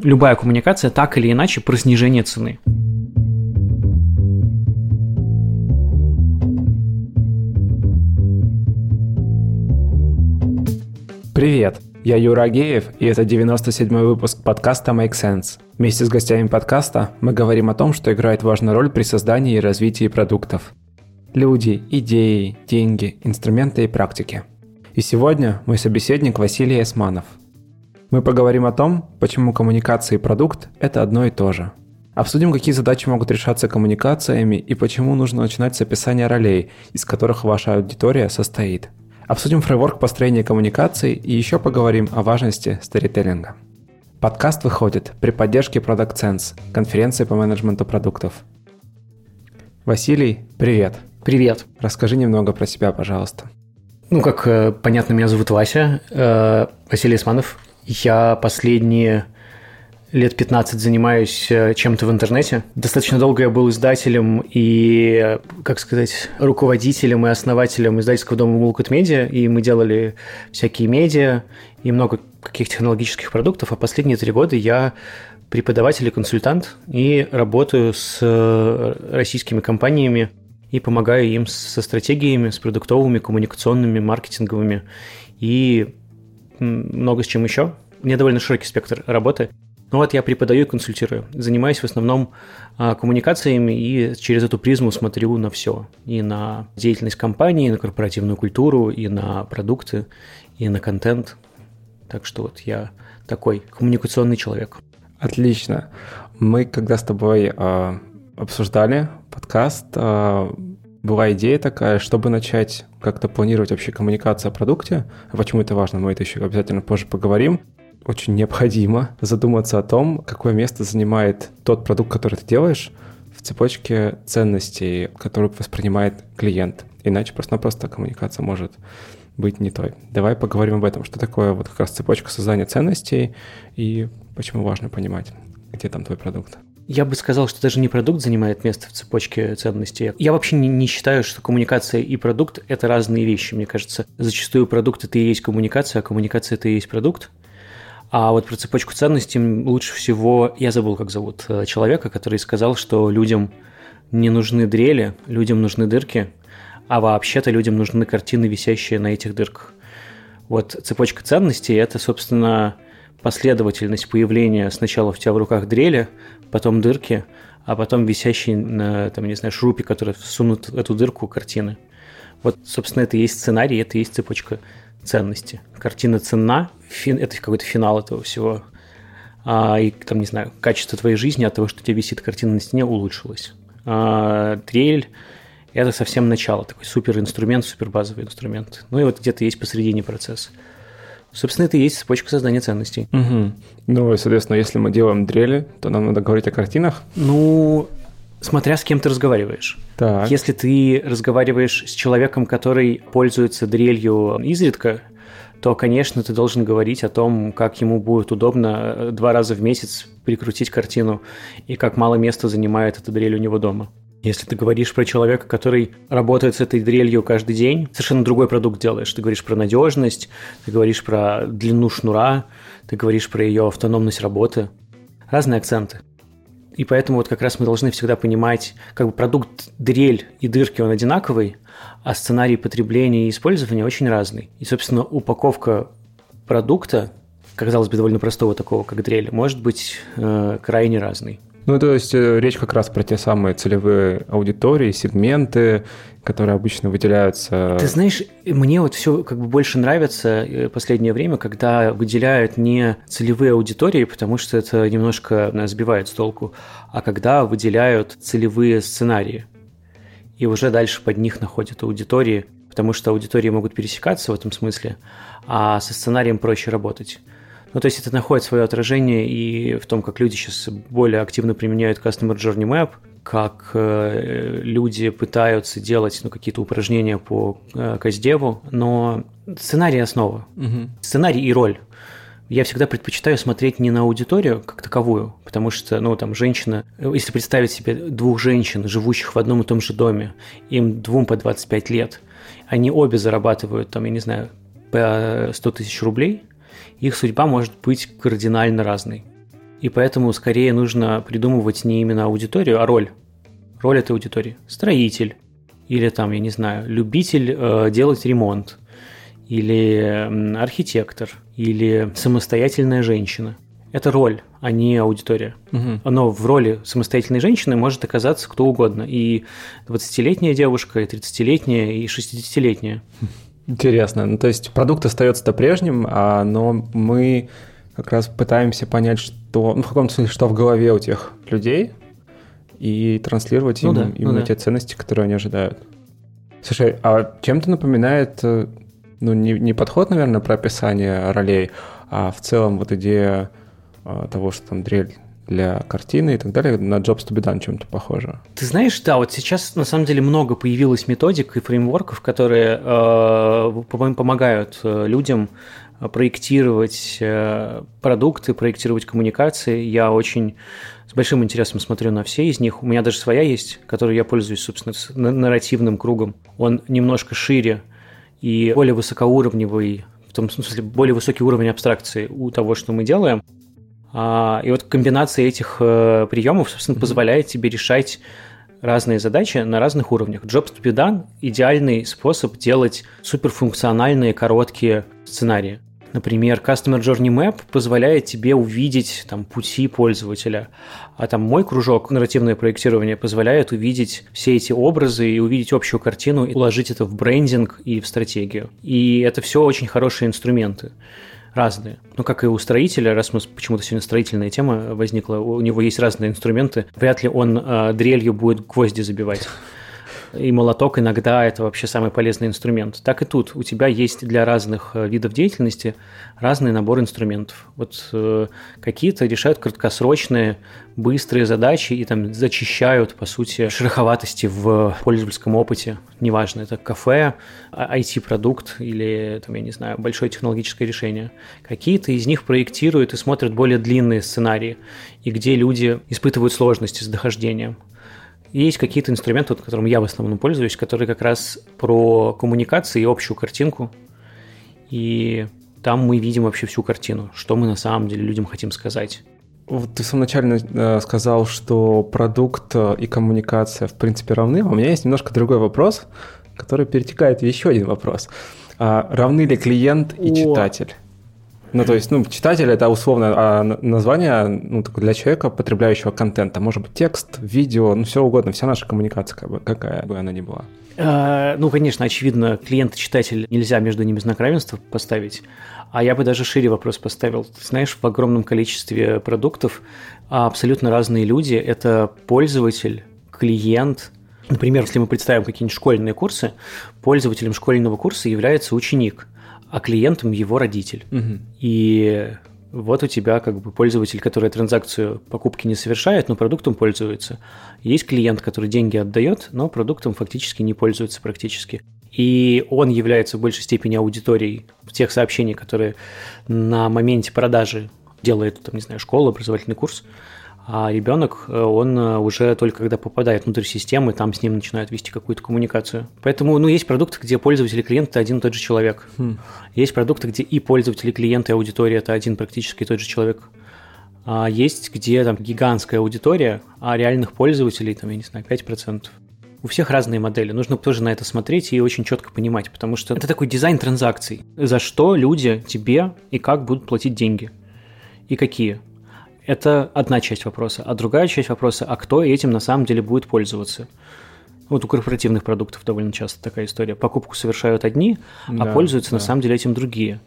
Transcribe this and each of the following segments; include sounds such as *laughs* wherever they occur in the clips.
любая коммуникация так или иначе про снижение цены. Привет, я Юра Агеев, и это 97-й выпуск подкаста Make Sense. Вместе с гостями подкаста мы говорим о том, что играет важную роль при создании и развитии продуктов. Люди, идеи, деньги, инструменты и практики. И сегодня мой собеседник Василий Эсманов – мы поговорим о том, почему коммуникация и продукт – это одно и то же. Обсудим, какие задачи могут решаться коммуникациями и почему нужно начинать с описания ролей, из которых ваша аудитория состоит. Обсудим фрейворк построения коммуникаций и еще поговорим о важности сторителлинга. Подкаст выходит при поддержке Product Sense, конференции по менеджменту продуктов. Василий, привет. Привет. Расскажи немного про себя, пожалуйста. Ну, как э, понятно, меня зовут Вася, э, Василий Исманов. Я последние лет 15 занимаюсь э, чем-то в интернете. Достаточно долго я был издателем и, как сказать, руководителем и основателем издательского дома Mulcut Media, и мы делали всякие медиа и много каких технологических продуктов, а последние три года я преподаватель и консультант и работаю с э, российскими компаниями и помогаю им со стратегиями, с продуктовыми, коммуникационными, маркетинговыми. И много с чем еще. У меня довольно широкий спектр работы. Ну вот я преподаю и консультирую. Занимаюсь в основном а, коммуникациями и через эту призму смотрю на все. И на деятельность компании, и на корпоративную культуру, и на продукты, и на контент. Так что вот я такой коммуникационный человек. Отлично. Мы когда с тобой э, обсуждали подкаст, э, была идея такая, чтобы начать как-то планировать вообще коммуникацию о продукте. Почему это важно, мы это еще обязательно позже поговорим. Очень необходимо задуматься о том, какое место занимает тот продукт, который ты делаешь, в цепочке ценностей, которую воспринимает клиент. Иначе просто-напросто коммуникация может быть не той. Давай поговорим об этом, что такое вот как раз цепочка создания ценностей и почему важно понимать, где там твой продукт. Я бы сказал, что даже не продукт занимает место в цепочке ценностей. Я вообще не, не считаю, что коммуникация и продукт – это разные вещи. Мне кажется, зачастую продукт – это и есть коммуникация, а коммуникация – это и есть продукт. А вот про цепочку ценностей лучше всего, я забыл, как зовут э, человека, который сказал, что людям не нужны дрели, людям нужны дырки, а вообще-то людям нужны картины, висящие на этих дырках. Вот цепочка ценностей – это, собственно, последовательность появления сначала у тебя в руках дрели, потом дырки, а потом висящие на, там, не знаю, шурупе, которые всунут в эту дырку картины. Вот, собственно, это и есть сценарий, это и есть цепочка ценности. Картина ценна, фин, это какой-то финал этого всего. А, и, там, не знаю, качество твоей жизни от того, что у тебя висит картина на стене, улучшилось. А, трель – это совсем начало, такой супер инструмент, супер базовый инструмент. Ну и вот где-то есть посередине процесс. Собственно, это и есть цепочка создания ценностей. Угу. Ну и, соответственно, если мы делаем дрели, то нам надо говорить о картинах. Ну, смотря с кем ты разговариваешь. Так. Если ты разговариваешь с человеком, который пользуется дрелью изредка, то, конечно, ты должен говорить о том, как ему будет удобно э, два раза в месяц прикрутить картину и как мало места занимает эта дрель у него дома. Если ты говоришь про человека, который работает с этой дрелью каждый день, совершенно другой продукт делаешь. Ты говоришь про надежность, ты говоришь про длину шнура, ты говоришь про ее автономность работы. Разные акценты. И поэтому вот как раз мы должны всегда понимать, как бы продукт дрель и дырки, он одинаковый, а сценарий потребления и использования очень разный. И, собственно, упаковка продукта, казалось бы, довольно простого такого, как дрель, может быть э, крайне разной. Ну, то есть э, речь как раз про те самые целевые аудитории, сегменты, которые обычно выделяются. Ты знаешь, мне вот все как бы больше нравится э, последнее время, когда выделяют не целевые аудитории, потому что это немножко сбивает с толку, а когда выделяют целевые сценарии. И уже дальше под них находят аудитории, потому что аудитории могут пересекаться в этом смысле, а со сценарием проще работать. Ну, то есть это находит свое отражение и в том, как люди сейчас более активно применяют Customer Journey Map, как э, люди пытаются делать ну, какие-то упражнения по э, Каздеву, но сценарий основа. Угу. Сценарий и роль. Я всегда предпочитаю смотреть не на аудиторию как таковую, потому что, ну, там, женщина, если представить себе двух женщин, живущих в одном и том же доме, им двум по 25 лет, они обе зарабатывают, там, я не знаю, по 100 тысяч рублей – их судьба может быть кардинально разной. И поэтому скорее нужно придумывать не именно аудиторию, а роль. Роль этой аудитории. Строитель. Или там, я не знаю, любитель э, делать ремонт. Или архитектор. Или самостоятельная женщина. Это роль, а не аудитория. Угу. Но в роли самостоятельной женщины может оказаться кто угодно. И 20-летняя девушка, и 30-летняя, и 60-летняя. *laughs* Интересно. Ну, то есть продукт остается-то прежним, а, но мы как раз пытаемся понять, что, ну, в каком смысле, что в голове у тех людей, и транслировать ну им да, именно ну да. те ценности, которые они ожидают. Слушай, а чем-то напоминает, э, ну, не, не подход, наверное, про описание ролей, а в целом вот идея а, того, что там дрель для картины и так далее, на Jobs to be done чем-то похоже. Ты знаешь, да, вот сейчас на самом деле много появилось методик и фреймворков, которые э, помогают э, людям проектировать э, продукты, проектировать коммуникации. Я очень с большим интересом смотрю на все из них. У меня даже своя есть, которой я пользуюсь, собственно, с нарративным кругом. Он немножко шире и более высокоуровневый, в том смысле, более высокий уровень абстракции у того, что мы делаем. А, и вот комбинация этих э, приемов, собственно, позволяет тебе решать разные задачи на разных уровнях. Jobs to be done – идеальный способ делать суперфункциональные короткие сценарии. Например, Customer Journey Map позволяет тебе увидеть там, пути пользователя, а там мой кружок нарративное проектирование позволяет увидеть все эти образы и увидеть общую картину, и уложить это в брендинг и в стратегию. И это все очень хорошие инструменты разные. Ну, как и у строителя, раз мы почему-то сегодня строительная тема возникла, у него есть разные инструменты, вряд ли он э, дрелью будет гвозди забивать и молоток иногда это вообще самый полезный инструмент. Так и тут. У тебя есть для разных э, видов деятельности разный набор инструментов. Вот э, какие-то решают краткосрочные, быстрые задачи и там зачищают, по сути, шероховатости в пользовательском опыте. Неважно, это кафе, IT-продукт а, или, там, я не знаю, большое технологическое решение. Какие-то из них проектируют и смотрят более длинные сценарии, и где люди испытывают сложности с дохождением. Есть какие-то инструменты, вот, которым я в основном пользуюсь, которые как раз про коммуникации и общую картинку. И там мы видим вообще всю картину, что мы на самом деле людям хотим сказать. Вот ты в самом начале э, сказал, что продукт э, и коммуникация в принципе равны. А у меня есть немножко другой вопрос, который перетекает в еще один вопрос. А равны ли клиент и О. читатель? Ну, то есть, ну, читатель это условно а название ну, для человека, потребляющего контента. Может быть, текст, видео, ну, все угодно, вся наша коммуникация, как бы, какая бы она ни была. А, ну, конечно, очевидно, клиент и читатель нельзя между ними знак равенства поставить. А я бы даже шире вопрос поставил. Ты знаешь, в огромном количестве продуктов абсолютно разные люди. Это пользователь, клиент. Например, если мы представим какие-нибудь школьные курсы, пользователем школьного курса является ученик – а клиентом его родитель. Угу. И вот у тебя как бы пользователь, который транзакцию покупки не совершает, но продуктом пользуется. Есть клиент, который деньги отдает, но продуктом фактически не пользуется практически. И он является в большей степени аудиторией тех сообщениях, которые на моменте продажи делает, там, не знаю, школа, образовательный курс а ребенок, э, он э, уже только когда попадает внутрь системы, там с ним начинают вести какую-то коммуникацию. Поэтому, ну, есть продукты, где пользователь и клиент – это один и тот же человек. Хм. Есть продукты, где и пользователи, и клиент, и аудитория – это один практически тот же человек. А есть, где там гигантская аудитория, а реальных пользователей, там, я не знаю, 5%. У всех разные модели. Нужно тоже на это смотреть и очень четко понимать, потому что это такой дизайн транзакций. За что люди тебе и как будут платить деньги? И какие? Это одна часть вопроса. А другая часть вопроса, а кто этим на самом деле будет пользоваться? Вот у корпоративных продуктов довольно часто такая история. Покупку совершают одни, а да, а пользуются да. на самом деле этим другие.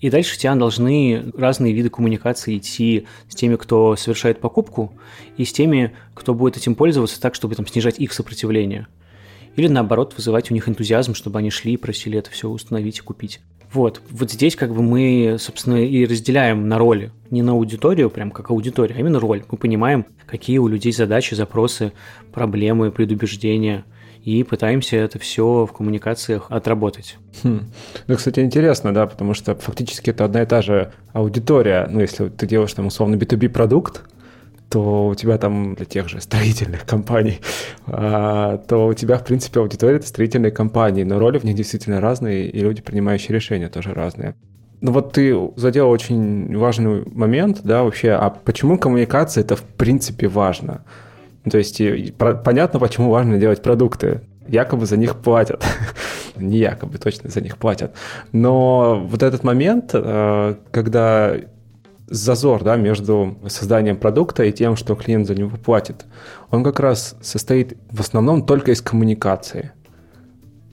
И дальше у тебя должны разные виды коммуникации идти с теми, кто совершает покупку, и с теми, кто будет этим пользоваться так, чтобы там, снижать их сопротивление. Или наоборот, вызывать у них энтузиазм, чтобы они шли и просили это все установить и купить. Вот, вот здесь как бы мы, собственно, и разделяем на роли. Не на аудиторию, прям как аудитория, а именно роль. Мы понимаем, какие у людей задачи, запросы, проблемы, предубеждения и пытаемся это все в коммуникациях отработать. Хм. Ну, кстати, интересно, да, потому что фактически это одна и та же аудитория. Ну, если ты делаешь там условно B2B продукт, то у тебя там для тех же строительных компаний, а, то у тебя, в принципе, аудитория — это строительные компании, но роли в них действительно разные, и люди, принимающие решения, тоже разные. Ну вот ты задел очень важный момент, да, вообще, а почему коммуникация это в принципе важно? То есть понятно, почему важно делать продукты. Якобы за них платят. *laughs* Не якобы, точно за них платят. Но вот этот момент, э, когда зазор да, между созданием продукта и тем, что клиент за него платит, он как раз состоит в основном только из коммуникации.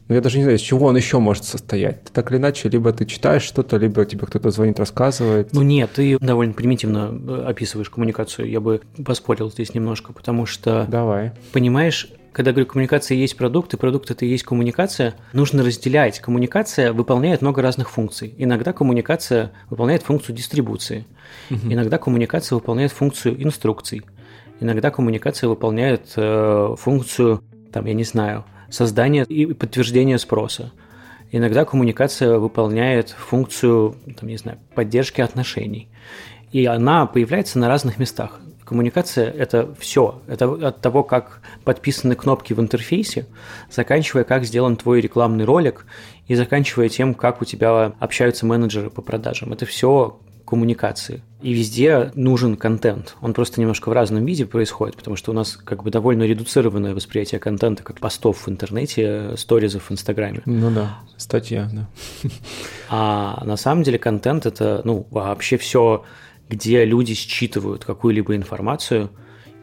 Но я даже не знаю, из чего он еще может состоять. Так или иначе, либо ты читаешь что-то, либо тебе кто-то звонит, рассказывает. Ну нет, ты довольно примитивно э, описываешь коммуникацию. Я бы поспорил здесь немножко, потому что... Давай. Понимаешь, когда говорю, коммуникация есть продукт, и продукт это и есть коммуникация, нужно разделять. Коммуникация выполняет много разных функций. Иногда коммуникация выполняет функцию дистрибуции. Угу. Иногда коммуникация выполняет функцию инструкций. Иногда коммуникация выполняет э, функцию, там, я не знаю, создания и подтверждения спроса. Иногда коммуникация выполняет функцию, там, не знаю, поддержки отношений. И она появляется на разных местах. Коммуникация – это все. Это от того, как подписаны кнопки в интерфейсе, заканчивая, как сделан твой рекламный ролик, и заканчивая тем, как у тебя общаются менеджеры по продажам. Это все коммуникации. И везде нужен контент. Он просто немножко в разном виде происходит, потому что у нас как бы довольно редуцированное восприятие контента, как постов в интернете, сторизов в Инстаграме. Ну да, статья, да. А на самом деле контент – это ну, вообще все где люди считывают какую-либо информацию,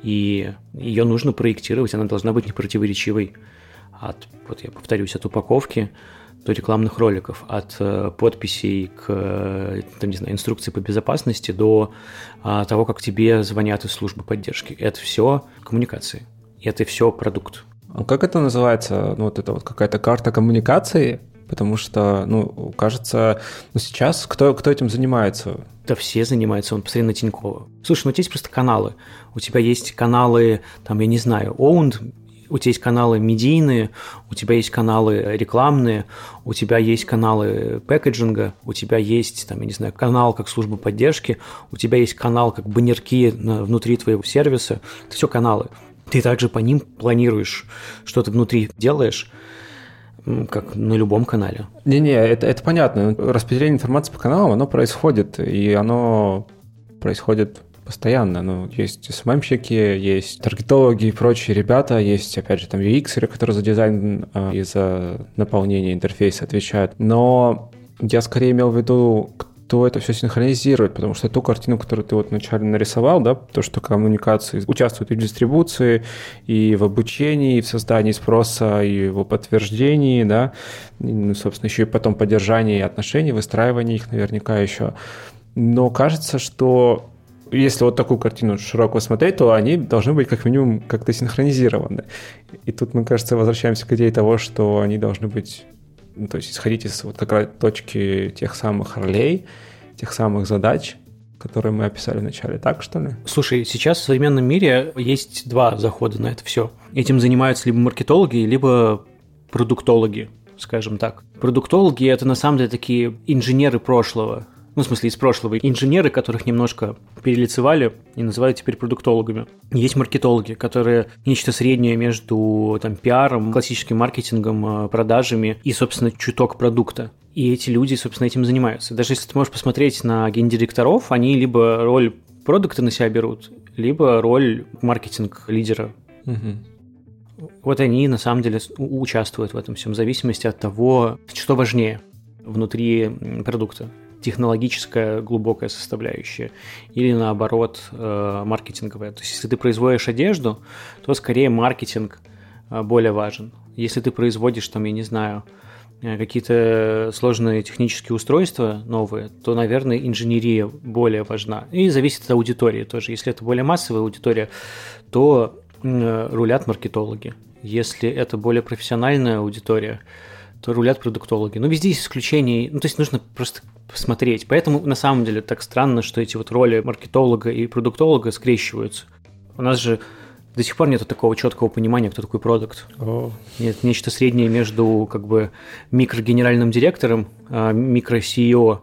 и ее нужно проектировать, она должна быть непротиворечивой от, вот я повторюсь, от упаковки до рекламных роликов, от э, подписей к, э, там, не знаю, инструкции по безопасности до э, того, как тебе звонят из службы поддержки. Это все коммуникации, это все продукт. А как это называется? Ну, вот это вот какая-то карта коммуникации? Потому что, ну, кажется, ну, сейчас кто, кто этим занимается? Да все занимаются, он посмотри на Тинькова. Слушай, ну у тебя есть просто каналы. У тебя есть каналы, там, я не знаю, owned, у тебя есть каналы медийные, у тебя есть каналы рекламные, у тебя есть каналы пэкэджинга, у тебя есть, там, я не знаю, канал как служба поддержки, у тебя есть канал как баннерки внутри твоего сервиса. Это все каналы. Ты также по ним планируешь, что ты внутри делаешь как на любом канале. Не-не, это, это понятно. Распределение информации по каналам, оно происходит, и оно происходит постоянно. Ну, есть СММщики, есть таргетологи и прочие ребята, есть, опять же, там UX, которые за дизайн э, и за наполнение интерфейса отвечают. Но я скорее имел в виду, то это все синхронизирует, потому что ту картину, которую ты вот вначале нарисовал, да, то, что коммуникации участвуют и в дистрибуции, и в обучении, и в создании спроса, и в подтверждении, да, и, ну, собственно, еще и потом поддержании отношений, выстраивании их наверняка еще. Но кажется, что если вот такую картину широко смотреть, то они должны быть как минимум как-то синхронизированы. И тут мы, кажется, возвращаемся к идее того, что они должны быть ну, то есть исходить из вот как раз точки тех самых ролей, тех самых задач, которые мы описали в начале, так что ли? Слушай, сейчас в современном мире есть два захода на это все. Этим занимаются либо маркетологи, либо продуктологи, скажем так. Продуктологи – это на самом деле такие инженеры прошлого, ну, в смысле, из прошлого, инженеры, которых немножко перелицевали и называют теперь продуктологами. Есть маркетологи, которые нечто среднее между там, пиаром, классическим маркетингом, э, продажами и, собственно, чуток продукта. И эти люди, собственно, этим занимаются. Даже если ты можешь посмотреть на гендиректоров, они либо роль продукта на себя берут, либо роль маркетинг-лидера. Угу. Вот они на самом деле участвуют в этом всем, в зависимости от того, что важнее внутри продукта технологическая глубокая составляющая или наоборот э, маркетинговая. То есть если ты производишь одежду, то скорее маркетинг э, более важен. Если ты производишь там, я не знаю, э, какие-то сложные технические устройства новые, то, наверное, инженерия более важна. И зависит от аудитории тоже. Если это более массовая аудитория, то рулят маркетологи. Если это более профессиональная аудитория, то рулят продуктологи. Но везде есть исключения. Ну, то есть нужно просто посмотреть. Поэтому на самом деле так странно, что эти вот роли маркетолога и продуктолога скрещиваются. У нас же до сих пор нет такого четкого понимания, кто такой продукт. Oh. Нет, нечто среднее между как бы микрогенеральным директором, а, микро-CEO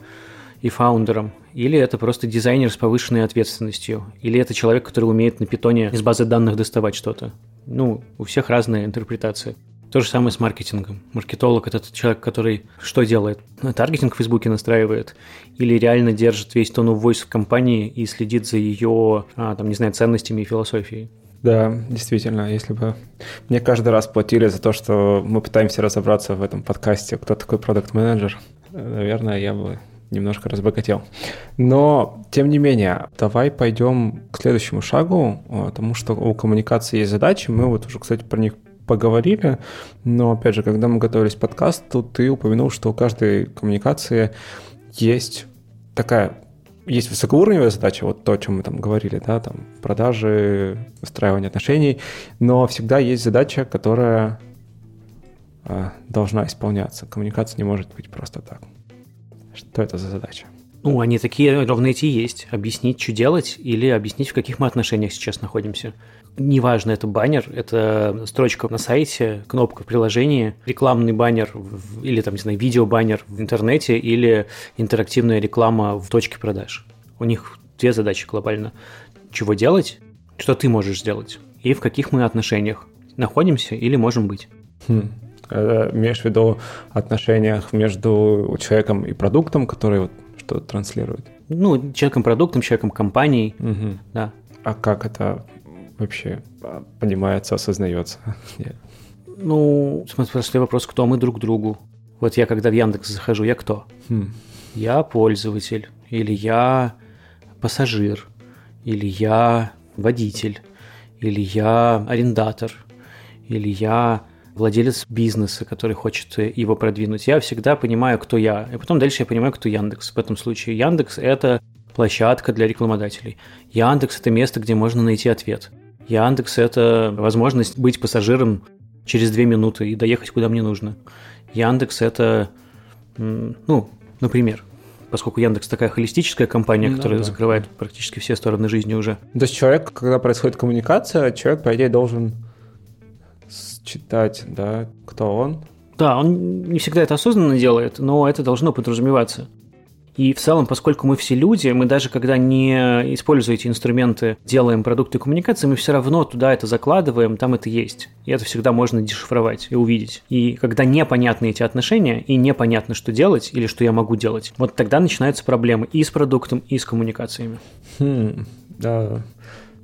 и фаундером. Или это просто дизайнер с повышенной ответственностью. Или это человек, который умеет на питоне из базы данных доставать что-то. Ну, у всех разные интерпретации. То же самое с маркетингом. Маркетолог – это тот человек, который что делает? Ну, таргетинг в Фейсбуке настраивает или реально держит весь тон voice в компании и следит за ее, а, там, не знаю, ценностями и философией. Да, действительно, если бы мне каждый раз платили за то, что мы пытаемся разобраться в этом подкасте, кто такой продукт-менеджер, наверное, я бы немножко разбогател. Но, тем не менее, давай пойдем к следующему шагу, потому что у коммуникации есть задачи, мы вот уже, кстати, про них поговорили, но, опять же, когда мы готовились к подкасту, ты упомянул, что у каждой коммуникации есть такая есть высокоуровневая задача, вот то, о чем мы там говорили, да, там продажи, выстраивание отношений, но всегда есть задача, которая э, должна исполняться. Коммуникация не может быть просто так. Что это за задача? Ну, они такие ровно эти есть. Объяснить, что делать, или объяснить, в каких мы отношениях сейчас находимся. Неважно, это баннер, это строчка на сайте, кнопка в приложении, рекламный баннер или там, не знаю, видео-баннер в интернете или интерактивная реклама в точке продаж. У них две задачи глобально. Чего делать, что ты можешь сделать, и в каких мы отношениях находимся или можем быть. Хм. Э, имеешь в виду отношениях между человеком и продуктом, который вот что транслирует? Ну, человеком-продуктом, человеком-компанией, угу. да. А как это вообще а, понимается, осознается? Ну, смотри, вопрос, кто мы друг другу. Вот я когда в Яндекс захожу, я кто? Хм. Я пользователь, или я пассажир, или я водитель, или я арендатор, или я владелец бизнеса, который хочет его продвинуть. Я всегда понимаю, кто я. И потом дальше я понимаю, кто Яндекс. В этом случае Яндекс – это площадка для рекламодателей. Яндекс – это место, где можно найти ответ. Яндекс – это возможность быть пассажиром через две минуты и доехать куда мне нужно. Яндекс – это, ну, например, поскольку Яндекс такая холистическая компания, ну, которая да. закрывает практически все стороны жизни уже. То есть человек, когда происходит коммуникация, человек, по идее, должен читать, да, кто он. Да, он не всегда это осознанно делает, но это должно подразумеваться. И в целом, поскольку мы все люди, мы даже когда не используя эти инструменты, делаем продукты коммуникации, мы все равно туда это закладываем, там это есть. И это всегда можно дешифровать и увидеть. И когда непонятны эти отношения, и непонятно, что делать, или что я могу делать, вот тогда начинаются проблемы и с продуктом, и с коммуникациями. Хм, да.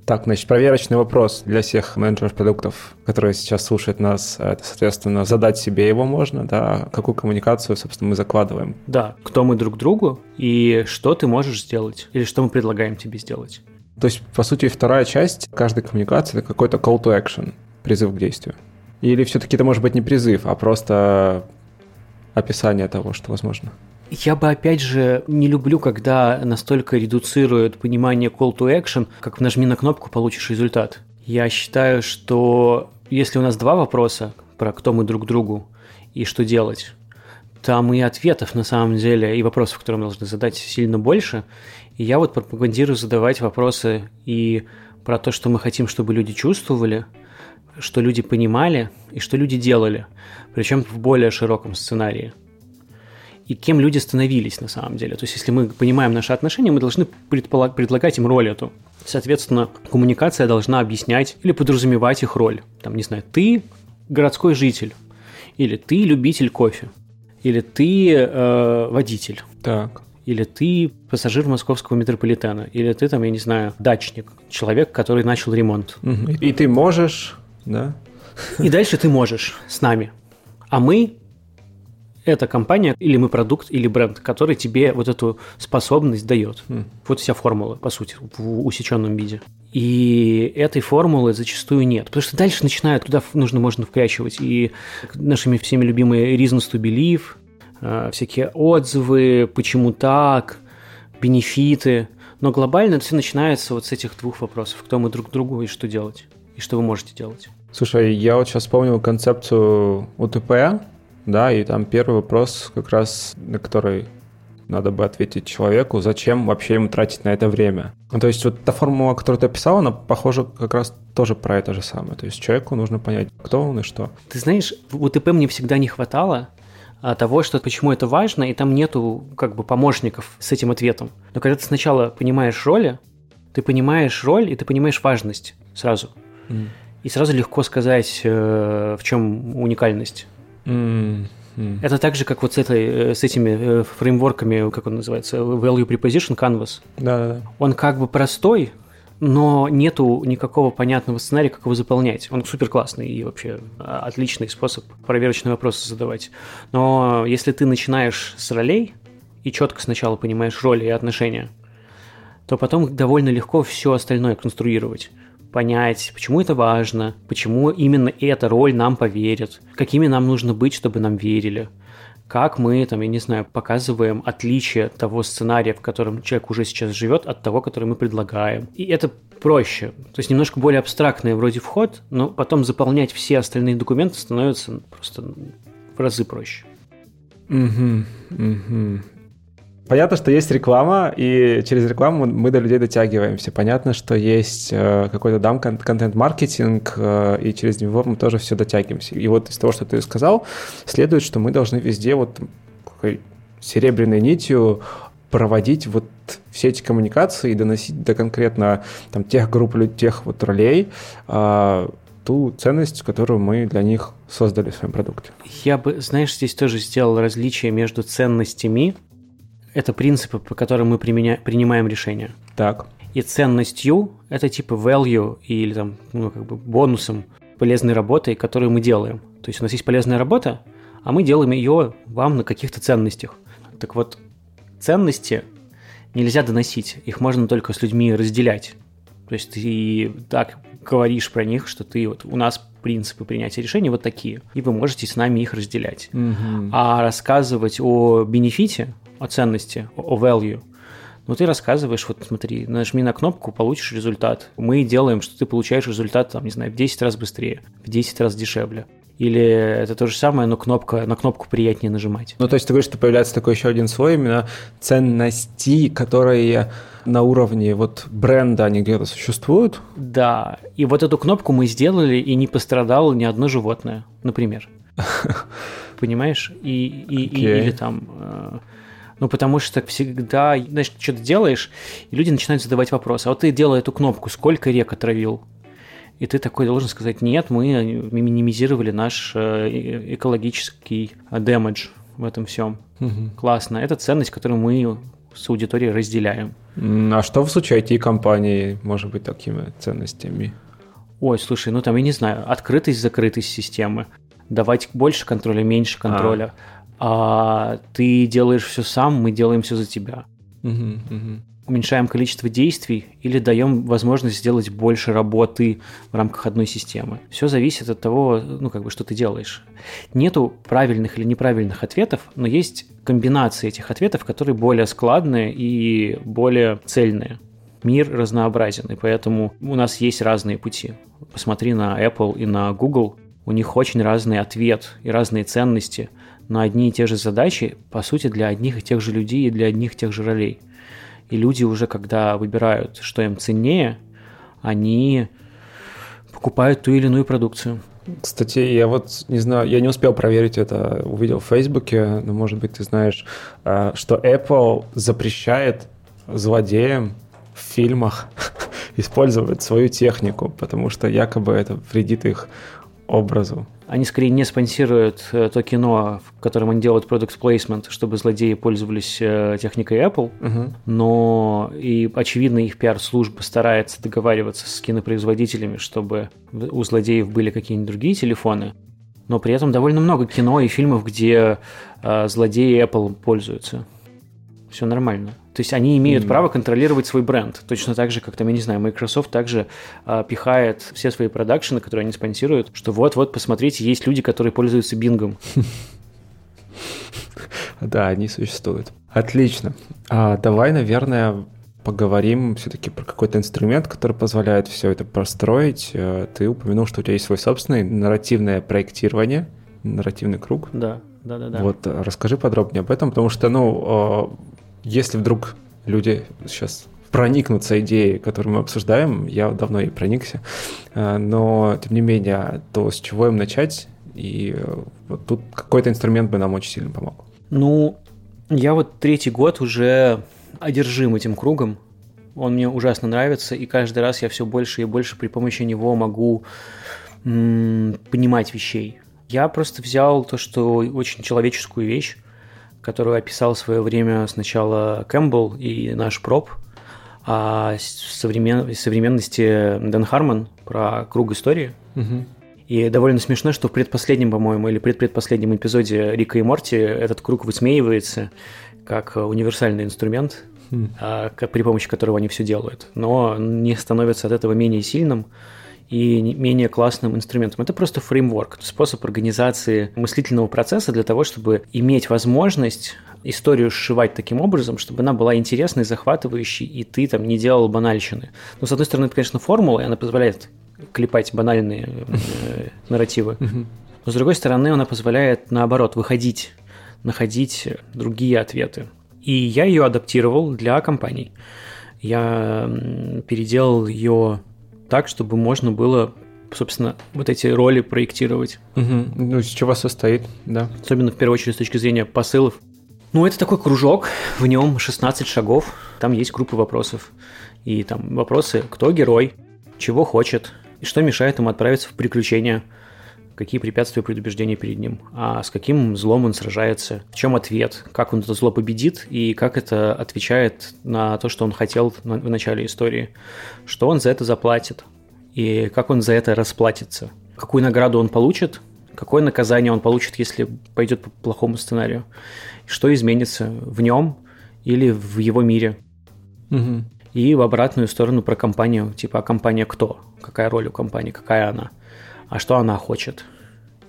Так, значит, проверочный вопрос для всех менеджеров продуктов, которые сейчас слушают нас. Это, соответственно, задать себе его можно, да, какую коммуникацию, собственно, мы закладываем. Да, кто мы друг другу и что ты можешь сделать, или что мы предлагаем тебе сделать. То есть, по сути, вторая часть каждой коммуникации – это какой-то call to action, призыв к действию. Или все-таки это может быть не призыв, а просто описание того, что возможно? Я бы, опять же, не люблю, когда настолько редуцируют понимание call to action, как нажми на кнопку, получишь результат. Я считаю, что если у нас два вопроса про кто мы друг другу и что делать, там и ответов на самом деле, и вопросов, которые мы должны задать, сильно больше. И я вот пропагандирую задавать вопросы и про то, что мы хотим, чтобы люди чувствовали, что люди понимали и что люди делали, причем в более широком сценарии и кем люди становились на самом деле. То есть, если мы понимаем наши отношения, мы должны предполаг- предлагать им роль эту. Соответственно, коммуникация должна объяснять или подразумевать их роль. Там, не знаю, ты городской житель, или ты любитель кофе, или ты э, водитель. Так. Или ты пассажир московского метрополитена, или ты там, я не знаю, дачник, человек, который начал ремонт. Угу. И ты можешь, да? И дальше ты можешь с нами. А мы это компания или мы продукт, или бренд, который тебе вот эту способность дает. Mm. Вот вся формула, по сути, в усеченном виде. И этой формулы зачастую нет. Потому что дальше начинают, туда нужно, можно вкрячивать и нашими всеми любимые reasons to believe, а, всякие отзывы, почему так, бенефиты. Но глобально это все начинается вот с этих двух вопросов. Кто мы друг другу и что делать, и что вы можете делать. Слушай, я вот сейчас вспомнил концепцию УТП, да, и там первый вопрос как раз, на который надо бы ответить человеку, зачем вообще ему тратить на это время. Ну, то есть вот та формула, которую ты описал, она похожа как раз тоже про это же самое. То есть человеку нужно понять, кто он и что. Ты знаешь, в УТП мне всегда не хватало а, того, что почему это важно, и там нету как бы помощников с этим ответом. Но когда ты сначала понимаешь роли, ты понимаешь роль, и ты понимаешь важность сразу. Mm. И сразу легко сказать, э, в чем уникальность. Mm-hmm. Это так же, как вот с, этой, э, с этими э, фреймворками, как он называется, Value Preposition Canvas. Да-да-да. Он как бы простой, но нету никакого понятного сценария, как его заполнять. Он супер классный и вообще а, отличный способ проверочные вопросы задавать. Но если ты начинаешь с ролей и четко сначала понимаешь роли и отношения, то потом довольно легко все остальное конструировать понять, почему это важно, почему именно эта роль нам поверит, какими нам нужно быть, чтобы нам верили, как мы, там, я не знаю, показываем отличие того сценария, в котором человек уже сейчас живет, от того, который мы предлагаем. И это проще. То есть немножко более абстрактный вроде вход, но потом заполнять все остальные документы становится просто в разы проще. Угу, угу. Понятно, что есть реклама, и через рекламу мы до людей дотягиваемся. Понятно, что есть э, какой-то дам контент-маркетинг, э, и через него мы тоже все дотягиваемся. И вот из того, что ты сказал, следует, что мы должны везде вот серебряной нитью проводить вот все эти коммуникации и доносить до конкретно там, тех групп, тех вот ролей э, ту ценность, которую мы для них создали в своем продукте. Я бы, знаешь, здесь тоже сделал различие между ценностями это принципы, по которым мы применя... принимаем решения. Так. И ценностью – это типа value или там, ну, как бы бонусом полезной работы, которую мы делаем. То есть у нас есть полезная работа, а мы делаем ее вам на каких-то ценностях. Так вот, ценности нельзя доносить, их можно только с людьми разделять. То есть ты так говоришь про них, что ты вот у нас принципы принятия решений вот такие, и вы можете с нами их разделять. Угу. А рассказывать о бенефите, о ценности, о value, ну, ты рассказываешь, вот смотри, нажми на кнопку, получишь результат. Мы делаем, что ты получаешь результат, там, не знаю, в 10 раз быстрее, в 10 раз дешевле. Или это то же самое, но кнопка, на кнопку приятнее нажимать. Ну, то есть ты говоришь, что появляется такой еще один слой именно ценностей, которые на уровне вот бренда они где-то существуют? Да, и вот эту кнопку мы сделали, и не пострадало ни одно животное, например. *laughs* Понимаешь? И, и, и или там э, ну, потому что всегда, значит, что-то делаешь, и люди начинают задавать вопросы. А вот ты делал эту кнопку, сколько рек отравил? И ты такой должен сказать, нет, мы минимизировали наш э, экологический дэмэдж в этом всем. Угу. Классно. Это ценность, которую мы с аудиторией разделяем. А что в случае IT-компании может быть такими ценностями? Ой, слушай, ну там, я не знаю, открытость, закрытость системы, давать больше контроля, меньше контроля. А а ты делаешь все сам, мы делаем все за тебя. Угу, угу. Уменьшаем количество действий или даем возможность сделать больше работы в рамках одной системы. Все зависит от того, ну, как бы, что ты делаешь. Нету правильных или неправильных ответов, но есть комбинации этих ответов, которые более складные и более цельные. Мир разнообразен, и поэтому у нас есть разные пути. Посмотри на Apple и на Google, у них очень разный ответ и разные ценности – на одни и те же задачи, по сути, для одних и тех же людей и для одних и тех же ролей. И люди уже, когда выбирают, что им ценнее, они покупают ту или иную продукцию. Кстати, я вот не знаю, я не успел проверить это, увидел в Фейсбуке, но, может быть, ты знаешь, а, что Apple запрещает злодеям в фильмах *laughs* использовать свою технику, потому что якобы это вредит их образу. Они скорее не спонсируют э, то кино, в котором они делают product placement, чтобы злодеи пользовались э, техникой Apple, угу. но и, очевидно, их пиар-служба старается договариваться с кинопроизводителями, чтобы у злодеев были какие-нибудь другие телефоны, но при этом довольно много кино и фильмов, где э, злодеи Apple пользуются. Все нормально. То есть они имеют mm. право контролировать свой бренд. Точно так же, как там, я не знаю, Microsoft также а, пихает все свои продакшены, которые они спонсируют, что вот-вот, посмотрите, есть люди, которые пользуются бингом. *laughs* Да, они существуют. Отлично. А, давай, наверное, поговорим все-таки про какой-то инструмент, который позволяет все это построить. Э, ты упомянул, что у тебя есть свой собственный нарративное проектирование, нарративный круг. Да, да, да, да. Вот э, расскажи подробнее об этом, потому что, ну, э, если вдруг люди сейчас проникнутся идеей, которую мы обсуждаем, я давно и проникся, э, но тем не менее, то с чего им начать, и э, вот тут какой-то инструмент бы нам очень сильно помог. Ну, я вот третий год уже одержим этим кругом, он мне ужасно нравится, и каждый раз я все больше и больше при помощи него могу м- понимать вещей. Я просто взял то, что очень человеческую вещь, которую описал в свое время сначала Кэмпбелл и наш проб, а в современ... современности Дэн Харман про круг истории. Угу. И довольно смешно, что в предпоследнем, по-моему, или предпредпоследнем эпизоде Рика и Морти этот круг высмеивается как универсальный инструмент, mm. при помощи которого они все делают, но не становится от этого менее сильным и менее классным инструментом. Это просто фреймворк, способ организации мыслительного процесса для того, чтобы иметь возможность историю сшивать таким образом, чтобы она была интересной, захватывающей, и ты там не делал банальщины. Но, с одной стороны, это, конечно, формула, и она позволяет клепать банальные э, нарративы. Но, с другой стороны, она позволяет, наоборот, выходить, находить другие ответы. И я ее адаптировал для компаний. Я переделал ее так, чтобы можно было собственно, вот эти роли проектировать. Угу. Ну, из чего состоит, да. Особенно, в первую очередь, с точки зрения посылов. Ну, это такой кружок, в нем 16 шагов, там есть группы вопросов. И там вопросы, кто герой, чего хочет, и что мешает ему отправиться в приключения, какие препятствия предубеждения перед ним, а с каким злом он сражается, в чем ответ, как он это зло победит и как это отвечает на то, что он хотел в начале истории, что он за это заплатит и как он за это расплатится, какую награду он получит, какое наказание он получит, если пойдет по плохому сценарию, что изменится в нем или в его мире. Угу. И в обратную сторону про компанию, типа, а компания кто? Какая роль у компании, какая она? А что она хочет,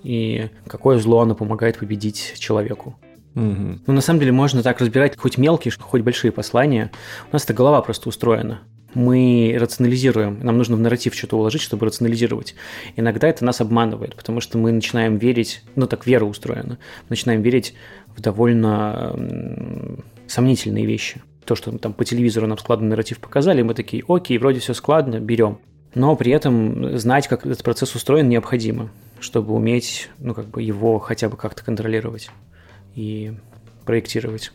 и какое зло она помогает победить человеку. Угу. Ну, на самом деле, можно так разбирать хоть мелкие, хоть большие послания. У нас эта голова просто устроена. Мы рационализируем, нам нужно в нарратив что-то уложить, чтобы рационализировать. Иногда это нас обманывает, потому что мы начинаем верить, ну так вера устроена, начинаем верить в довольно сомнительные вещи. То, что там по телевизору нам складный нарратив показали, мы такие, окей, вроде все складно, берем но при этом знать, как этот процесс устроен, необходимо, чтобы уметь, ну, как бы его хотя бы как-то контролировать и проектировать.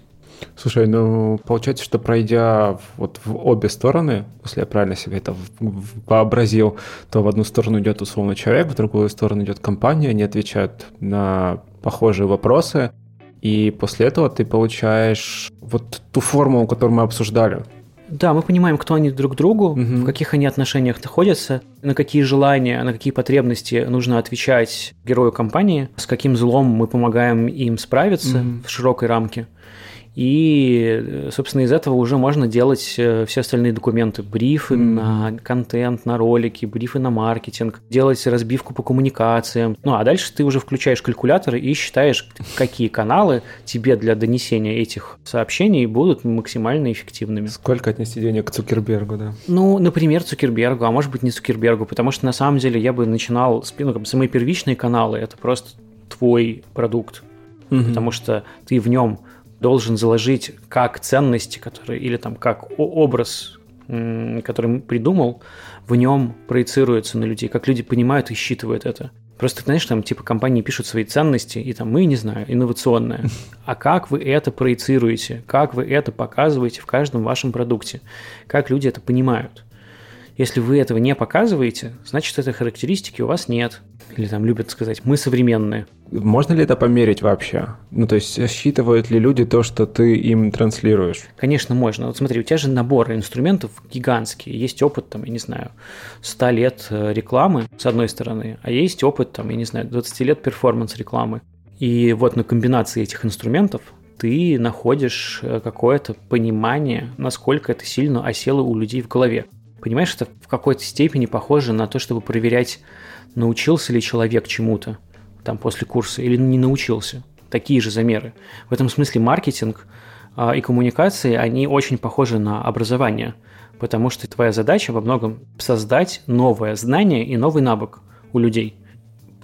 Слушай, ну, получается, что пройдя вот в обе стороны, если я правильно себе это вообразил, то в одну сторону идет условно человек, в другую сторону идет компания, они отвечают на похожие вопросы, и после этого ты получаешь вот ту формулу, которую мы обсуждали. Да, мы понимаем, кто они друг другу, угу. в каких они отношениях находятся, на какие желания, на какие потребности нужно отвечать герою компании, с каким злом мы помогаем им справиться угу. в широкой рамке. И, собственно, из этого уже можно делать э, все остальные документы. Брифы mm. на контент, на ролики, брифы на маркетинг, делать разбивку по коммуникациям. Ну, а дальше ты уже включаешь калькулятор и считаешь, какие каналы тебе для донесения этих сообщений будут максимально эффективными. Сколько отнести денег к Цукербергу, да? Ну, например, Цукербергу, а может быть не Цукербергу, потому что на самом деле я бы начинал с ну, как самые первичные каналы, это просто твой продукт, mm-hmm. потому что ты в нем должен заложить как ценности, которые, или там как образ, который придумал, в нем проецируется на людей, как люди понимают и считывают это. Просто, знаешь, там типа компании пишут свои ценности, и там мы, не знаю, инновационное. А как вы это проецируете? Как вы это показываете в каждом вашем продукте? Как люди это понимают? Если вы этого не показываете, значит, этой характеристики у вас нет. Или там любят сказать, мы современные. Можно ли это померить вообще? Ну, то есть, считывают ли люди то, что ты им транслируешь? Конечно, можно. Вот смотри, у тебя же набор инструментов гигантский. Есть опыт, там, я не знаю, 100 лет э, рекламы, с одной стороны, а есть опыт, там, я не знаю, 20 лет перформанс-рекламы. И вот на комбинации этих инструментов ты находишь э, какое-то понимание, насколько это сильно осело у людей в голове. Понимаешь, это в какой-то степени похоже на то, чтобы проверять, научился ли человек чему-то там после курса или не научился. Такие же замеры. В этом смысле маркетинг а, и коммуникации, они очень похожи на образование, потому что твоя задача во многом создать новое знание и новый навык у людей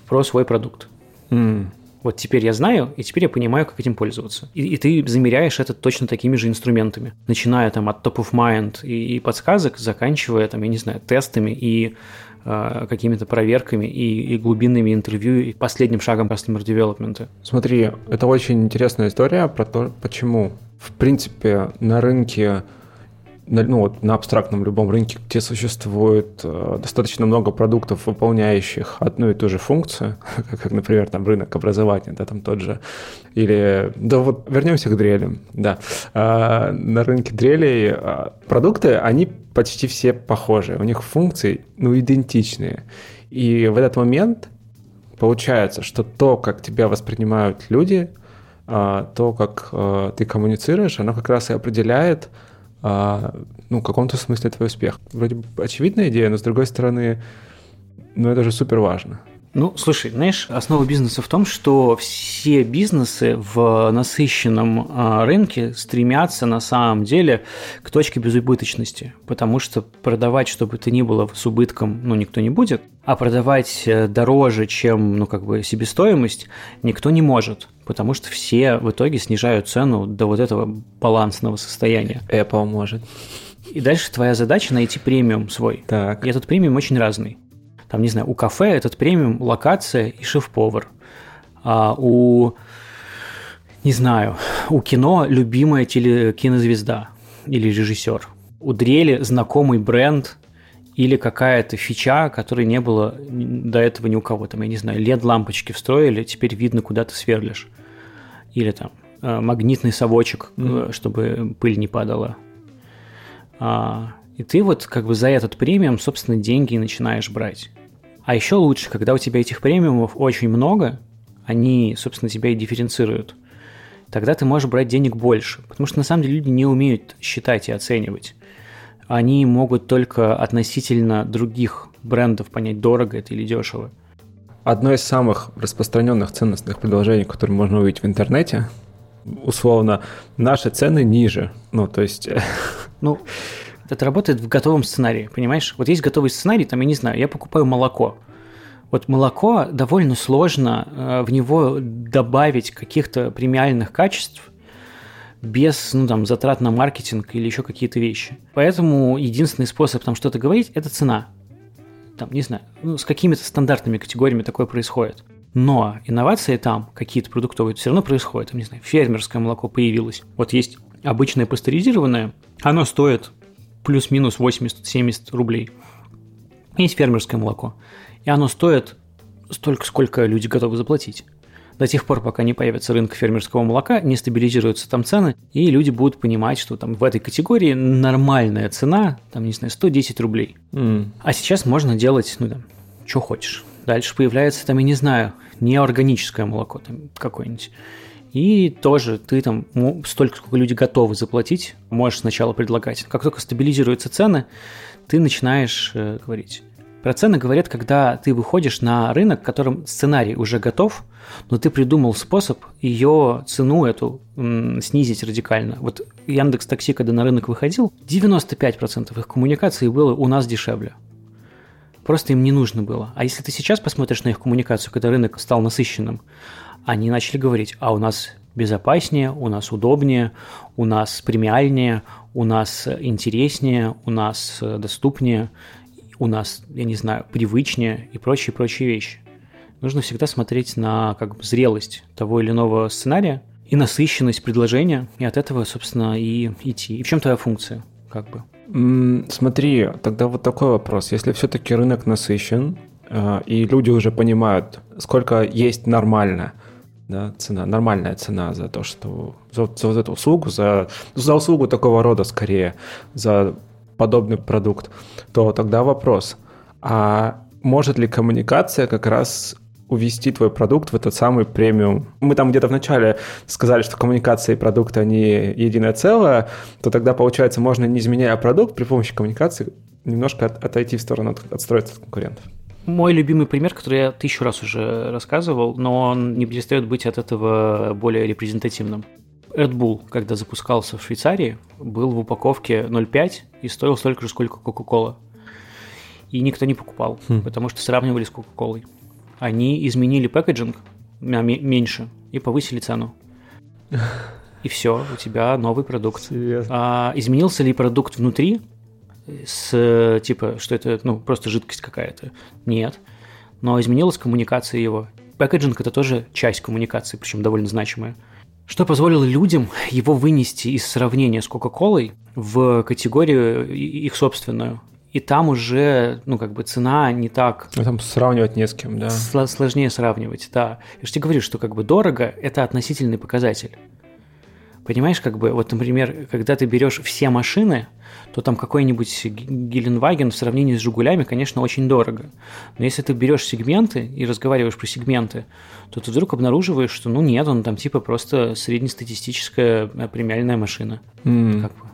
про свой продукт. Mm. Вот теперь я знаю, и теперь я понимаю, как этим пользоваться. И, и ты замеряешь это точно такими же инструментами, начиная там от top of mind и, и подсказок, заканчивая там, я не знаю, тестами и э, какими-то проверками и, и глубинными интервью и последним шагом customer development. Смотри, это очень интересная история про то, почему в принципе на рынке на, ну, вот, на абстрактном любом рынке, где существует э, достаточно много продуктов, выполняющих одну и ту же функцию, *laughs* как, например, там рынок образования, да, там тот же, или, да вот вернемся к дрелям, да, э, на рынке дрелей э, продукты, они почти все похожи, у них функции, ну, идентичные, и в этот момент получается, что то, как тебя воспринимают люди, э, то, как э, ты коммуницируешь, оно как раз и определяет, а, ну, в каком-то смысле твой успех. Вроде бы очевидная идея, но с другой стороны, ну, это же супер важно. Ну, слушай, знаешь, основа бизнеса в том, что все бизнесы в насыщенном а, рынке стремятся на самом деле к точке безубыточности, потому что продавать, чтобы это ни было с убытком, ну, никто не будет, а продавать э, дороже, чем, ну, как бы себестоимость, никто не может, потому что все в итоге снижают цену до вот этого балансного состояния. Apple может. И дальше твоя задача найти премиум свой. Так. И этот премиум очень разный. Там, не знаю, у кафе этот премиум локация и шеф-повар. А у, не знаю, у кино любимая теле кинозвезда или режиссер. У дрели знакомый бренд или какая-то фича, которой не было до этого ни у кого. Там, я не знаю, LED-лампочки встроили, теперь видно, куда ты сверлишь. Или там э, магнитный совочек, mm-hmm. чтобы пыль не падала. А, и ты вот как бы за этот премиум, собственно, деньги начинаешь брать. А еще лучше, когда у тебя этих премиумов очень много, они, собственно, тебя и дифференцируют. Тогда ты можешь брать денег больше. Потому что на самом деле люди не умеют считать и оценивать. Они могут только относительно других брендов понять, дорого это или дешево. Одно из самых распространенных ценностных предложений, которые можно увидеть в интернете, условно, наши цены ниже. Ну, то есть... *laughs* Ну, это работает в готовом сценарии, понимаешь? Вот есть готовый сценарий, там, я не знаю, я покупаю молоко. Вот молоко довольно сложно э, в него добавить каких-то премиальных качеств без ну, там, затрат на маркетинг или еще какие-то вещи. Поэтому единственный способ там что-то говорить – это цена. Там, не знаю, ну, с какими-то стандартными категориями такое происходит. Но инновации там, какие-то продуктовые, все равно происходят. Там, не знаю, фермерское молоко появилось. Вот есть обычное пастеризированное, оно стоит плюс-минус 80-70 рублей. Есть фермерское молоко, и оно стоит столько, сколько люди готовы заплатить. До тех пор, пока не появится рынок фермерского молока, не стабилизируются там цены, и люди будут понимать, что там в этой категории нормальная цена, там, не знаю, 110 рублей. Mm. А сейчас можно делать, ну, там, что хочешь. Дальше появляется, там, я не знаю, неорганическое молоко там какое-нибудь. И тоже ты там столько, сколько люди готовы заплатить, можешь сначала предлагать. Как только стабилизируются цены, ты начинаешь э, говорить. Про цены говорят, когда ты выходишь на рынок, в котором сценарий уже готов, но ты придумал способ ее цену эту м, снизить радикально. Вот Яндекс Такси, когда на рынок выходил, 95% их коммуникации было у нас дешевле. Просто им не нужно было. А если ты сейчас посмотришь на их коммуникацию, когда рынок стал насыщенным, они начали говорить, а у нас безопаснее, у нас удобнее, у нас премиальнее, у нас интереснее, у нас доступнее, у нас, я не знаю, привычнее и прочие-прочие вещи. Нужно всегда смотреть на как бы зрелость того или иного сценария и насыщенность предложения, и от этого, собственно, и идти. И в чем твоя функция, как бы? Смотри, тогда вот такой вопрос. Если все-таки рынок насыщен, э, и люди уже понимают, сколько есть нормально – да, цена, нормальная цена за то, что за, за вот эту услугу, за, за услугу такого рода скорее, за подобный продукт, то тогда вопрос, а может ли коммуникация как раз увести твой продукт в этот самый премиум. Мы там где-то вначале сказали, что коммуникация и продукт, они единое целое, то тогда, получается, можно, не изменяя продукт, при помощи коммуникации немножко от, отойти в сторону, от, отстроиться от конкурентов. Мой любимый пример, который я тысячу раз уже рассказывал, но он не перестает быть от этого более репрезентативным. Red Bull, когда запускался в Швейцарии, был в упаковке 0,5 и стоил столько же, сколько Coca-Cola. И никто не покупал, хм. потому что сравнивали с Coca-Cola. Они изменили packaging меньше и повысили цену. *laughs* И все, у тебя новый продукт. А, изменился ли продукт внутри? С типа, что это ну, просто жидкость какая-то. Нет. Но изменилась коммуникация его. Packaging – это тоже часть коммуникации, причем довольно значимая. что позволило людям его вынести из сравнения с Кока-Колой в категорию их собственную. И там уже, ну, как бы цена не так... А там сравнивать не с кем, да. Сложнее сравнивать, да. Я же тебе говорю, что как бы дорого – это относительный показатель. Понимаешь, как бы, вот, например, когда ты берешь все машины, то там какой-нибудь Геленваген в сравнении с Жигулями, конечно, очень дорого. Но если ты берешь сегменты и разговариваешь про сегменты, то ты вдруг обнаруживаешь, что ну нет, он там типа просто среднестатистическая э, премиальная машина. Mm. Как бы.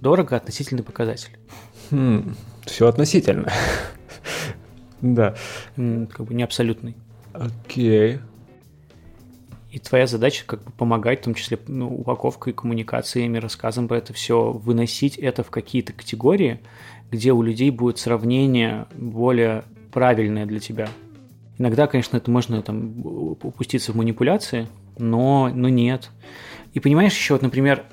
Дорого относительный показатель. Mm. Все относительно. *laughs* да. Как бы не абсолютный. Окей. И твоя задача как бы помогать, в том числе ну, упаковкой, коммуникациями, рассказом про это все, выносить это в какие-то категории, где у людей будет сравнение более правильное для тебя. Иногда, конечно, это можно там упуститься в манипуляции, но, но нет. И понимаешь, еще вот, например,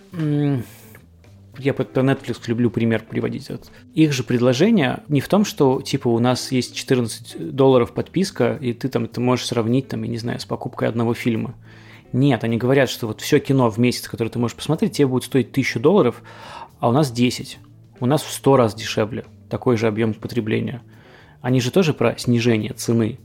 я по Netflix люблю пример приводить. Их же предложение не в том, что типа у нас есть 14 долларов подписка, и ты там ты можешь сравнить, там, я не знаю, с покупкой одного фильма. Нет, они говорят, что вот все кино в месяц, которое ты можешь посмотреть, тебе будет стоить 1000 долларов, а у нас 10. У нас в 100 раз дешевле. Такой же объем потребления. Они же тоже про снижение цены.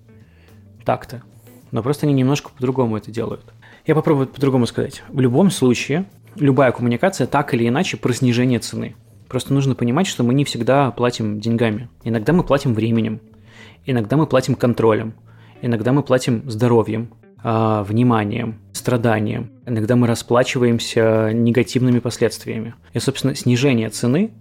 Так-то. Но просто они немножко по-другому это делают. Я попробую по-другому сказать. В любом случае, любая коммуникация так или иначе про снижение цены. Просто нужно понимать, что мы не всегда платим деньгами. Иногда мы платим временем, иногда мы платим контролем, иногда мы платим здоровьем, а, вниманием, страданием. Иногда мы расплачиваемся негативными последствиями. И, собственно, снижение цены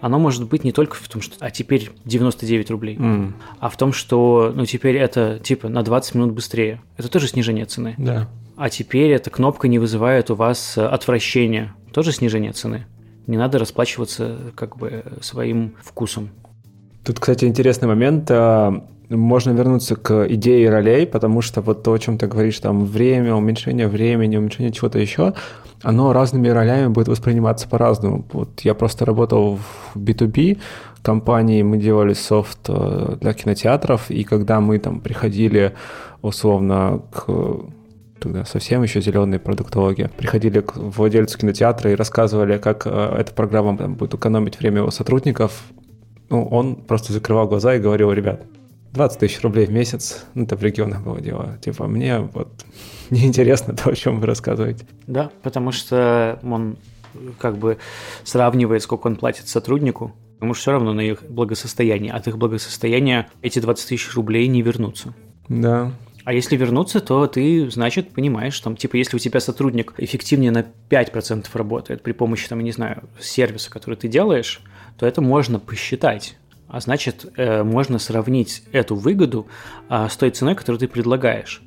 оно может быть не только в том, что а теперь 99 рублей, mm. а в том, что ну теперь это типа на 20 минут быстрее. Это тоже снижение цены. Да. А теперь эта кнопка не вызывает у вас отвращения. Тоже снижение цены. Не надо расплачиваться как бы своим вкусом. Тут, кстати, интересный момент. А, можно вернуться к идее ролей, потому что вот то, о чем ты говоришь, там время, уменьшение времени, уменьшение чего-то еще, оно разными ролями будет восприниматься по-разному. Вот я просто работал в B2B компании, мы делали софт э, для кинотеатров, и когда мы там приходили условно к тогда совсем еще зеленые продуктологи, приходили к владельцу кинотеатра и рассказывали, как э, эта программа там, будет экономить время его сотрудников, ну, он просто закрывал глаза и говорил, ребят, 20 тысяч рублей в месяц, ну, это в регионах было дело. Типа, мне вот *laughs* неинтересно то, о чем вы рассказываете. Да, потому что он как бы сравнивает, сколько он платит сотруднику, потому что все равно на их благосостояние. От их благосостояния эти 20 тысяч рублей не вернутся. Да. А если вернуться, то ты, значит, понимаешь, там, типа, если у тебя сотрудник эффективнее на 5% работает при помощи, там, не знаю, сервиса, который ты делаешь, то это можно посчитать. А значит, э, можно сравнить эту выгоду а, с той ценой, которую ты предлагаешь.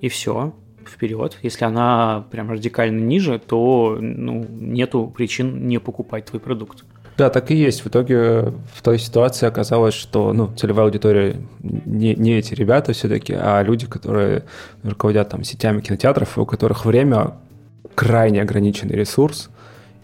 И все, вперед. Если она прям радикально ниже, то ну, нету причин не покупать твой продукт. Да, так и есть. В итоге в той ситуации оказалось, что ну, целевая аудитория не, не эти ребята все-таки, а люди, которые руководят там сетями кинотеатров, у которых время крайне ограниченный ресурс,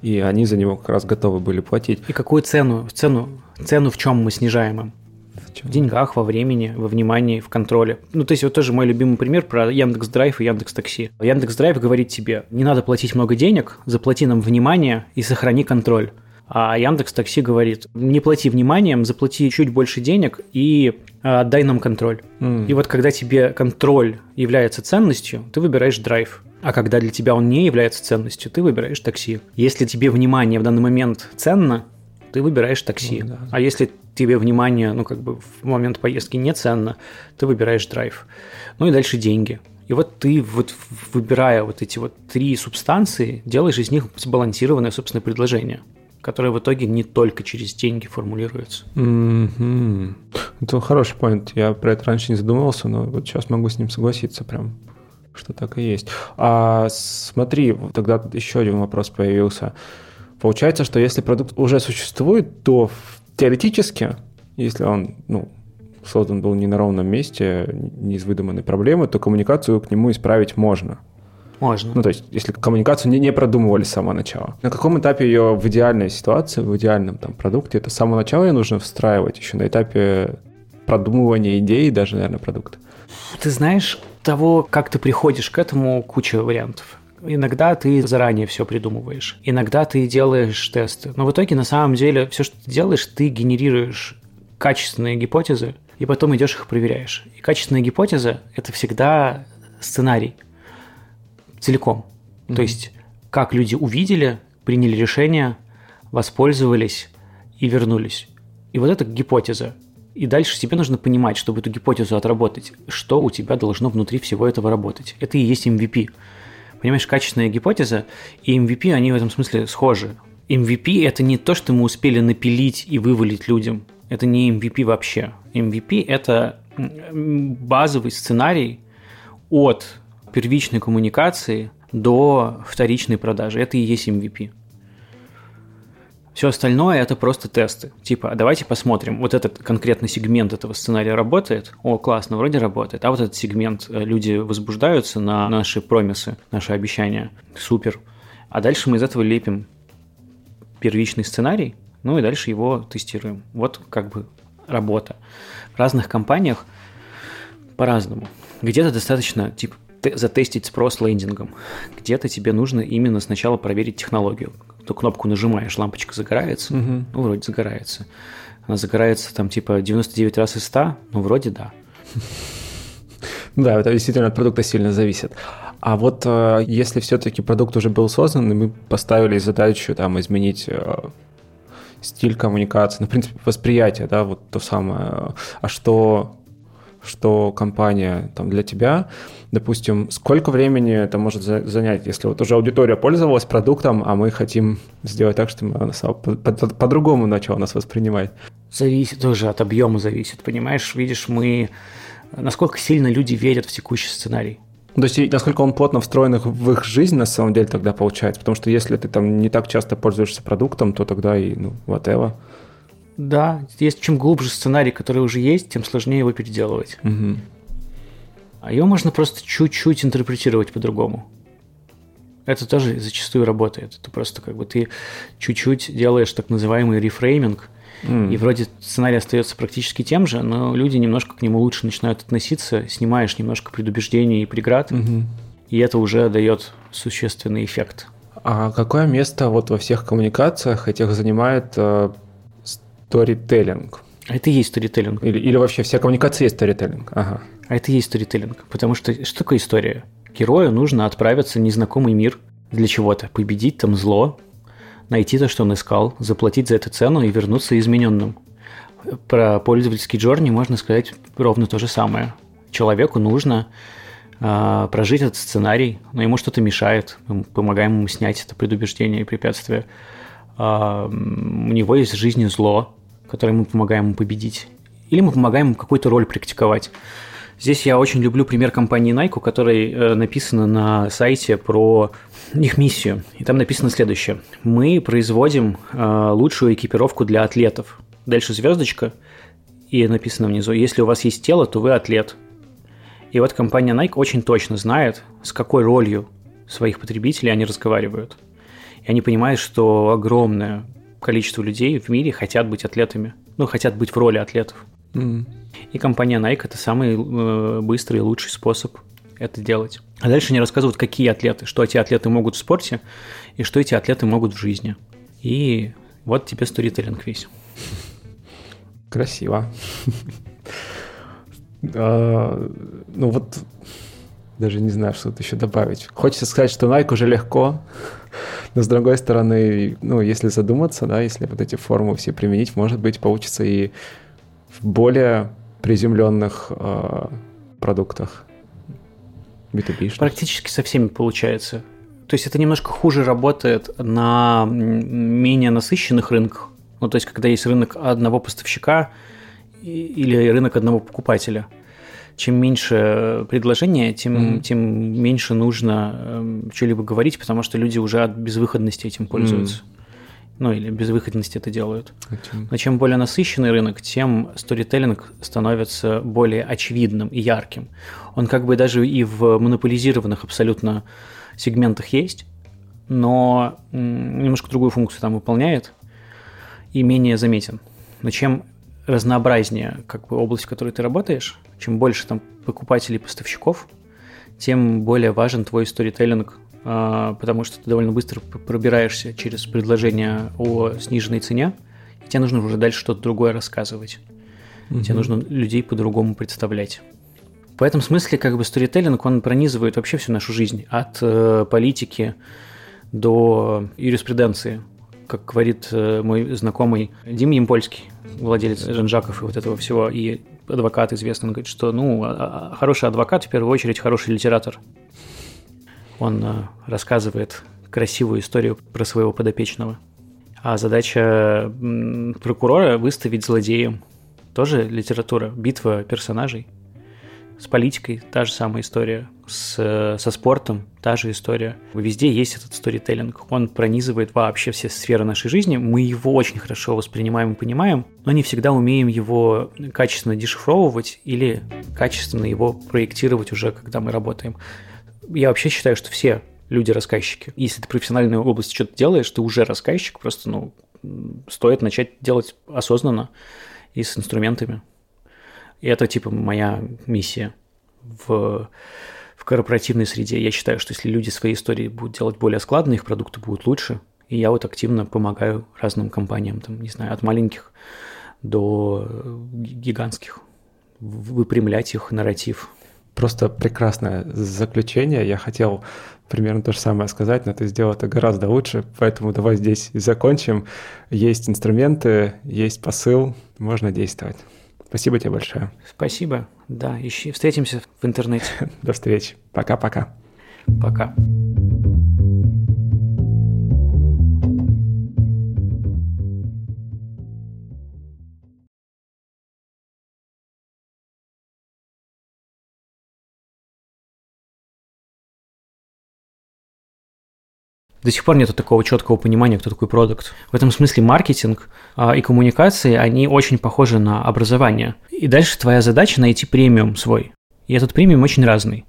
и они за него как раз готовы были платить. И какую цену, цену Цену в чем мы снижаем им? В, в деньгах, во времени, во внимании, в контроле. Ну, то есть вот тоже мой любимый пример про Яндекс Драйв и Яндекс Такси. Яндекс Драйв говорит тебе, не надо платить много денег, заплати нам внимание и сохрани контроль. А Яндекс Такси говорит, не плати вниманием, заплати чуть больше денег и а, отдай нам контроль. Mm. И вот когда тебе контроль является ценностью, ты выбираешь драйв. А когда для тебя он не является ценностью, ты выбираешь такси. Если тебе внимание в данный момент ценно, ты выбираешь такси. Ну, да. А если тебе внимание, ну, как бы в момент поездки не ценно, ты выбираешь драйв. Ну и дальше деньги. И вот ты, вот выбирая вот эти вот три субстанции, делаешь из них сбалансированное, собственно, предложение которое в итоге не только через деньги формулируется. Mm-hmm. Это хороший point. Я про это раньше не задумывался, но вот сейчас могу с ним согласиться прям, что так и есть. А смотри, тогда еще один вопрос появился. Получается, что если продукт уже существует, то теоретически, если он ну, создан был не на ровном месте, не из выдуманной проблемы, то коммуникацию к нему исправить можно. Можно. Ну, то есть, если коммуникацию не, не продумывали с самого начала. На каком этапе ее в идеальной ситуации, в идеальном там продукте, это с самого начала ее нужно встраивать, еще на этапе продумывания идеи даже, наверное, продукта? Ты знаешь, того, как ты приходишь к этому, куча вариантов. Иногда ты заранее все придумываешь, иногда ты делаешь тесты. Но в итоге, на самом деле, все, что ты делаешь, ты генерируешь качественные гипотезы, и потом идешь их проверяешь. И качественная гипотеза – это всегда сценарий целиком. Mm-hmm. То есть, как люди увидели, приняли решение, воспользовались и вернулись. И вот это гипотеза. И дальше тебе нужно понимать, чтобы эту гипотезу отработать, что у тебя должно внутри всего этого работать. Это и есть MVP. Понимаешь, качественная гипотеза и MVP, они в этом смысле схожи. MVP – это не то, что мы успели напилить и вывалить людям. Это не MVP вообще. MVP – это базовый сценарий от первичной коммуникации до вторичной продажи. Это и есть MVP. Все остальное это просто тесты. Типа, давайте посмотрим, вот этот конкретный сегмент этого сценария работает. О, классно, вроде работает. А вот этот сегмент, э, люди возбуждаются на наши промисы, наши обещания. Супер. А дальше мы из этого лепим первичный сценарий, ну и дальше его тестируем. Вот как бы работа. В разных компаниях по-разному. Где-то достаточно, типа, затестить спрос лендингом. Где-то тебе нужно именно сначала проверить технологию. Ту кнопку нажимаешь, лампочка загорается, угу. ну, вроде загорается. Она загорается там типа 99 раз из 100, ну, вроде да. Да, это действительно от продукта сильно зависит. А вот э, если все-таки продукт уже был создан, и мы поставили задачу там изменить э, стиль коммуникации, ну, в принципе, восприятие, да, вот то самое, а что что компания там для тебя, допустим, сколько времени это может занять, если вот уже аудитория пользовалась продуктом, а мы хотим сделать так, чтобы она по-другому по, по начала нас воспринимать? Зависит тоже от объема зависит, понимаешь? Видишь, мы насколько сильно люди верят в текущий сценарий. То есть насколько он плотно встроен в их жизнь, на самом деле, тогда получается. Потому что если ты там не так часто пользуешься продуктом, то тогда и, ну, whatever. Да, есть чем глубже сценарий, который уже есть, тем сложнее его переделывать. Угу. А его можно просто чуть-чуть интерпретировать по-другому. Это тоже зачастую работает. Это просто как бы ты чуть-чуть делаешь так называемый рефрейминг, mm. и вроде сценарий остается практически тем же, но люди немножко к нему лучше начинают относиться, снимаешь немножко предубеждений и преград, mm-hmm. и это уже дает существенный эффект. А какое место вот во всех коммуникациях этих занимает э, сторителлинг. А это и есть сторителлинг. Или, или вообще вся коммуникация есть сторителлинг. Ага. А это и есть сторителлинг. Потому что что такое история? Герою нужно отправиться в незнакомый мир для чего-то. Победить там зло, найти то, что он искал, заплатить за эту цену и вернуться измененным. Про пользовательский джорни можно сказать ровно то же самое. Человеку нужно э, прожить этот сценарий, но ему что-то мешает. Мы помогаем ему снять это предубеждение и препятствие. Э, у него есть в жизни зло, которой мы помогаем ему победить, или мы помогаем ему какую-то роль практиковать. Здесь я очень люблю пример компании Nike, у которой э, написано на сайте про их миссию. И там написано следующее. Мы производим э, лучшую экипировку для атлетов. Дальше звездочка, и написано внизу, если у вас есть тело, то вы атлет. И вот компания Nike очень точно знает, с какой ролью своих потребителей они разговаривают. И они понимают, что огромное количество людей в мире хотят быть атлетами. Ну, хотят быть в роли атлетов. Mm. И компания Nike это самый э, быстрый и лучший способ это делать. А дальше они рассказывают, какие атлеты, что эти атлеты могут в спорте и что эти атлеты могут в жизни. И вот тебе сторителлинг весь. Красиво. *laughs* А, ну вот даже не знаю, что тут еще добавить. Хочется сказать, что Nike уже легко, но с другой стороны, ну, если задуматься, да, если вот эти формы все применить, может быть, получится и в более приземленных э, продуктах. B2B. Практически со всеми получается. То есть это немножко хуже работает на менее насыщенных рынках. Ну, то есть когда есть рынок одного поставщика или рынок одного покупателя – чем меньше предложения, тем, mm-hmm. тем меньше нужно э, что-либо говорить, потому что люди уже от безвыходности этим пользуются. Mm-hmm. Ну, или безвыходности это делают. Okay. Но чем более насыщенный рынок, тем сторителлинг становится более очевидным и ярким. Он как бы даже и в монополизированных абсолютно сегментах есть, но немножко другую функцию там выполняет и менее заметен. Но чем разнообразнее как бы область, в которой ты работаешь, чем больше там покупателей, поставщиков, тем более важен твой сторителлинг а, потому что ты довольно быстро пробираешься через предложение о сниженной цене, и тебе нужно уже дальше что-то другое рассказывать. Mm-hmm. Тебе нужно людей по-другому представлять. В этом смысле как бы сторителлинг, он пронизывает вообще всю нашу жизнь, от э, политики до юриспруденции. Как говорит э, мой знакомый Дим Емпольский, владелец Жанжаков и вот этого всего, и адвокат известный, он говорит, что ну, а, а, хороший адвокат в первую очередь хороший литератор. Он э, рассказывает красивую историю про своего подопечного. А задача прокурора выставить злодеем. Тоже литература, битва персонажей. С политикой та же самая история. С, со спортом та же история. Везде есть этот сторителлинг. Он пронизывает вообще все сферы нашей жизни. Мы его очень хорошо воспринимаем и понимаем, но не всегда умеем его качественно дешифровывать или качественно его проектировать уже, когда мы работаем. Я вообще считаю, что все люди-рассказчики. Если ты в профессиональной области что-то делаешь, ты уже рассказчик, просто ну, стоит начать делать осознанно и с инструментами. И это типа моя миссия в, в корпоративной среде. Я считаю, что если люди свои истории будут делать более складно, их продукты будут лучше. И я вот активно помогаю разным компаниям, там, не знаю, от маленьких до гигантских, выпрямлять их нарратив. Просто прекрасное заключение. Я хотел примерно то же самое сказать, но ты сделал это гораздо лучше, поэтому давай здесь и закончим. Есть инструменты, есть посыл, можно действовать. Спасибо тебе большое. Спасибо. Да, ищи. Встретимся в интернете. *laughs* До встречи. Пока-пока. Пока. -пока. Пока. До сих пор нет такого четкого понимания, кто такой продукт. В этом смысле маркетинг а, и коммуникации, они очень похожи на образование. И дальше твоя задача найти премиум свой. И этот премиум очень разный.